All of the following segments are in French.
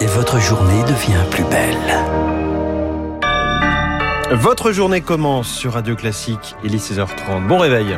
et votre journée devient plus belle. Votre journée commence sur Radio Classique, il est 16h30. Bon réveil.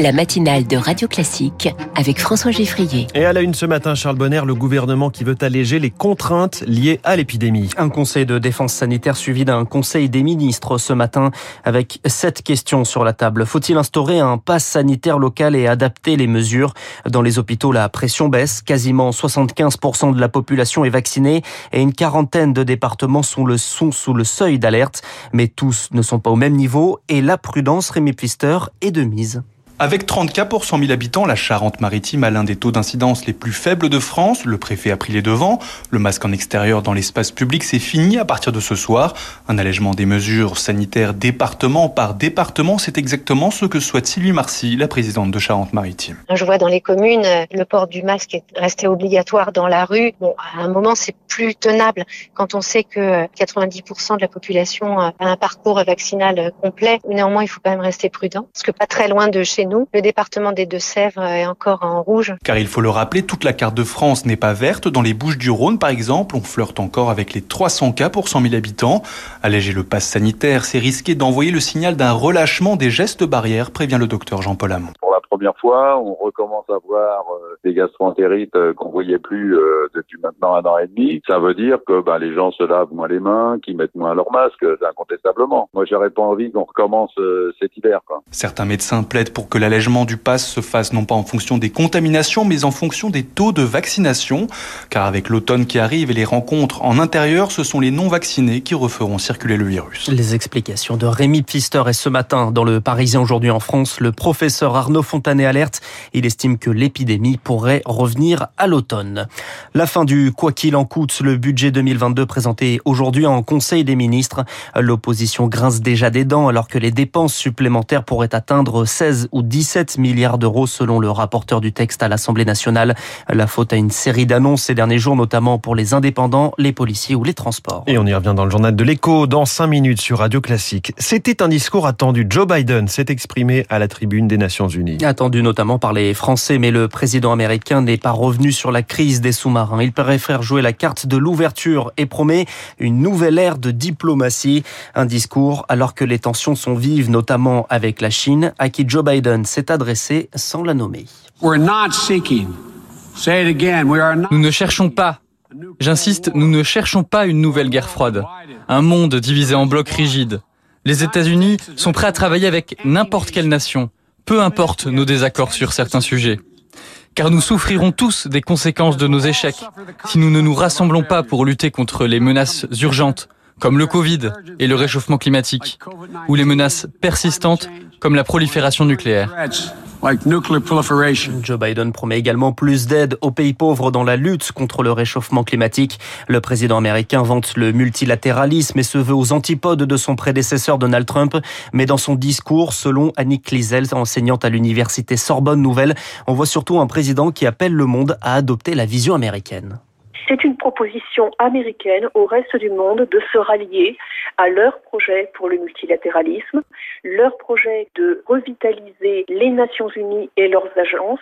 La matinale de Radio Classique avec François Geffrier. Et à la une ce matin, Charles Bonner, le gouvernement qui veut alléger les contraintes liées à l'épidémie. Un conseil de défense sanitaire suivi d'un conseil des ministres ce matin avec sept questions sur la table. Faut-il instaurer un pass sanitaire local et adapter les mesures? Dans les hôpitaux, la pression baisse. Quasiment 75% de la population est vaccinée et une quarantaine de départements sont, le, sont sous le seuil d'alerte. Mais tous ne sont pas au même niveau et la prudence, Rémi Pfister, est de mise. Avec 30 cas pour 100 000 habitants, la Charente-Maritime a l'un des taux d'incidence les plus faibles de France. Le préfet a pris les devants. Le masque en extérieur dans l'espace public, c'est fini à partir de ce soir. Un allègement des mesures sanitaires département par département, c'est exactement ce que souhaite Sylvie Marcy, la présidente de Charente-Maritime. Je vois dans les communes, le port du masque est resté obligatoire dans la rue. Bon, à un moment, c'est plus tenable quand on sait que 90% de la population a un parcours vaccinal complet. Néanmoins, il faut quand même rester prudent, parce que pas très loin de chez le département des Deux-Sèvres est encore en rouge. Car il faut le rappeler, toute la carte de France n'est pas verte. Dans les Bouches du Rhône, par exemple, on flirte encore avec les 300 cas pour 100 000 habitants. Alléger le pass sanitaire, c'est risquer d'envoyer le signal d'un relâchement des gestes barrières, prévient le docteur Jean-Paul Hamon première fois. On recommence à voir euh, des gastroentérites euh, qu'on voyait plus euh, depuis maintenant un an et demi. Ça veut dire que ben, les gens se lavent moins les mains, qu'ils mettent moins leur masque, incontestablement. Moi, j'aurais pas envie qu'on recommence cet hiver. Quoi. Certains médecins plaident pour que l'allègement du pass se fasse non pas en fonction des contaminations, mais en fonction des taux de vaccination. Car avec l'automne qui arrive et les rencontres en intérieur, ce sont les non-vaccinés qui referont circuler le virus. Les explications de Rémi Pfister et ce matin dans le Parisien aujourd'hui en France, le professeur Arnaud Fontanet alerte. Il estime que l'épidémie pourrait revenir à l'automne. La fin du quoi qu'il en coûte, le budget 2022 présenté aujourd'hui en Conseil des ministres. L'opposition grince déjà des dents alors que les dépenses supplémentaires pourraient atteindre 16 ou 17 milliards d'euros selon le rapporteur du texte à l'Assemblée nationale. La faute à une série d'annonces ces derniers jours, notamment pour les indépendants, les policiers ou les transports. Et on y revient dans le journal de l'écho dans 5 minutes sur Radio Classique. C'était un discours attendu. Joe Biden s'est exprimé à la tribune des Nations Unies. Attendu notamment par les Français, mais le président américain n'est pas revenu sur la crise des sous-marins. Il préfère jouer la carte de l'ouverture et promet une nouvelle ère de diplomatie. Un discours alors que les tensions sont vives, notamment avec la Chine, à qui Joe Biden s'est adressé sans la nommer. Nous ne cherchons pas J'insiste, nous ne cherchons pas une nouvelle guerre froide, un monde divisé en blocs rigides. Les États-Unis sont prêts à travailler avec n'importe quelle nation, peu importe nos désaccords sur certains sujets. Car nous souffrirons tous des conséquences de nos échecs si nous ne nous rassemblons pas pour lutter contre les menaces urgentes comme le Covid et le réchauffement climatique, ou les menaces persistantes comme la prolifération nucléaire. Joe Biden promet également plus d'aide aux pays pauvres dans la lutte contre le réchauffement climatique. Le président américain vante le multilatéralisme et se veut aux antipodes de son prédécesseur Donald Trump. Mais dans son discours, selon Annick Kliesel, enseignante à l'université Sorbonne Nouvelle, on voit surtout un président qui appelle le monde à adopter la vision américaine. C'est une proposition américaine au reste du monde de se rallier à leur projet pour le multilatéralisme, leur projet de revitaliser les Nations Unies et leurs agences.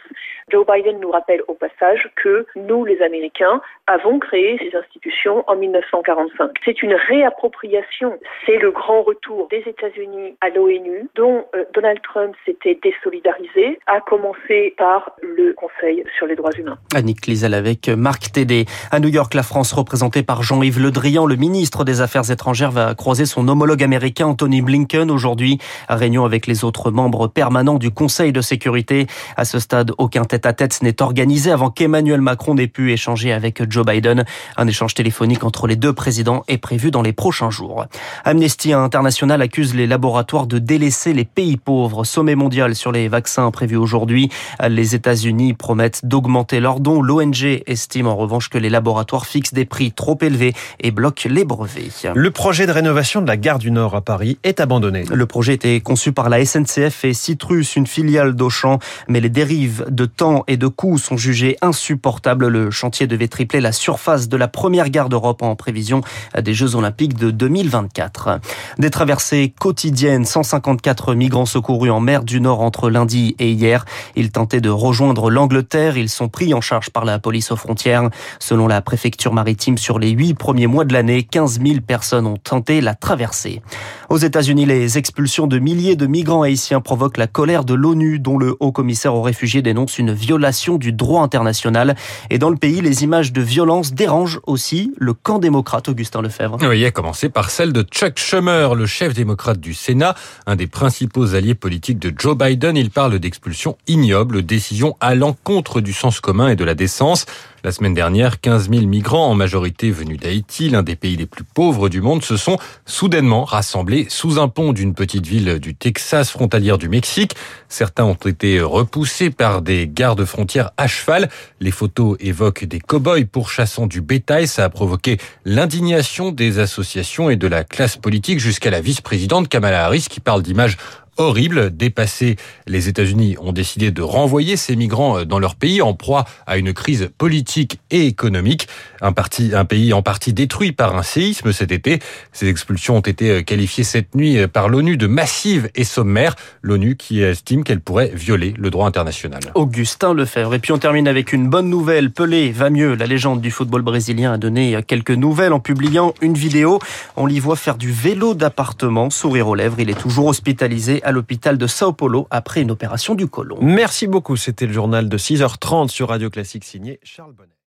Joe Biden nous rappelle au passage que nous, les Américains, avons créé ces institutions en 1945. C'est une réappropriation, c'est le grand retour des États-Unis à l'ONU, dont euh, Donald Trump s'était désolidarisé, à commencer par le Conseil sur les droits humains. Annick Liesel avec Marc Tédé. À New York, la France, représentée par Jean-Yves Le Drian, le ministre des Affaires étrangères, va croiser son homologue américain Anthony Blinken aujourd'hui. Réunion avec les autres membres permanents du Conseil de sécurité. À ce stade, aucun tête-à-tête n'est organisé avant qu'Emmanuel Macron n'ait pu échanger avec Joe Biden. Un échange téléphonique entre les deux présidents est prévu dans les prochains jours. Amnesty International accuse les laboratoires de délaisser les pays pauvres. Sommet mondial sur les vaccins prévu aujourd'hui. Les États-Unis promettent d'augmenter leurs dons. L'ONG estime en revanche que les laboratoires laboratoires fixent des prix trop élevés et bloquent les brevets. Le projet de rénovation de la gare du Nord à Paris est abandonné. Le projet était conçu par la SNCF et Citrus, une filiale d'Auchan, mais les dérives de temps et de coûts sont jugées insupportables. Le chantier devait tripler la surface de la première gare d'Europe en prévision des Jeux Olympiques de 2024. Des traversées quotidiennes, 154 migrants secourus en mer du Nord entre lundi et hier. Ils tentaient de rejoindre l'Angleterre. Ils sont pris en charge par la police aux frontières. Selon la préfecture maritime, sur les huit premiers mois de l'année, 15 000 personnes ont tenté la traversée. Aux États-Unis, les expulsions de milliers de migrants haïtiens provoquent la colère de l'ONU, dont le haut commissaire aux réfugiés dénonce une violation du droit international. Et dans le pays, les images de violence dérangent aussi le camp démocrate, Augustin Lefebvre. Oui, à commencer par celle de Chuck Schumer, le chef démocrate du Sénat, un des principaux alliés politiques de Joe Biden. Il parle d'expulsion ignoble, décision à l'encontre du sens commun et de la décence. La semaine dernière, 15 000 migrants, en majorité venus d'Haïti, l'un des pays les plus pauvres du monde, se sont soudainement rassemblés sous un pont d'une petite ville du Texas frontalière du Mexique. Certains ont été repoussés par des gardes frontières à cheval. Les photos évoquent des cow-boys pourchassant du bétail. Ça a provoqué l'indignation des associations et de la classe politique jusqu'à la vice-présidente Kamala Harris qui parle d'images horrible. Dépassés, les États-Unis ont décidé de renvoyer ces migrants dans leur pays en proie à une crise politique et économique. Un, parti, un pays en partie détruit par un séisme cet été. Ces expulsions ont été qualifiées cette nuit par l'ONU de massives et sommaires. L'ONU qui estime qu'elles pourraient violer le droit international. Augustin Lefebvre. Et puis on termine avec une bonne nouvelle. Pelé va mieux. La légende du football brésilien a donné quelques nouvelles en publiant une vidéo. On l'y voit faire du vélo d'appartement, sourire aux lèvres. Il est toujours hospitalisé à l'hôpital de Sao Paulo après une opération du côlon. Merci beaucoup. C'était le journal de 6h30 sur Radio Classique signé Charles Bonnet.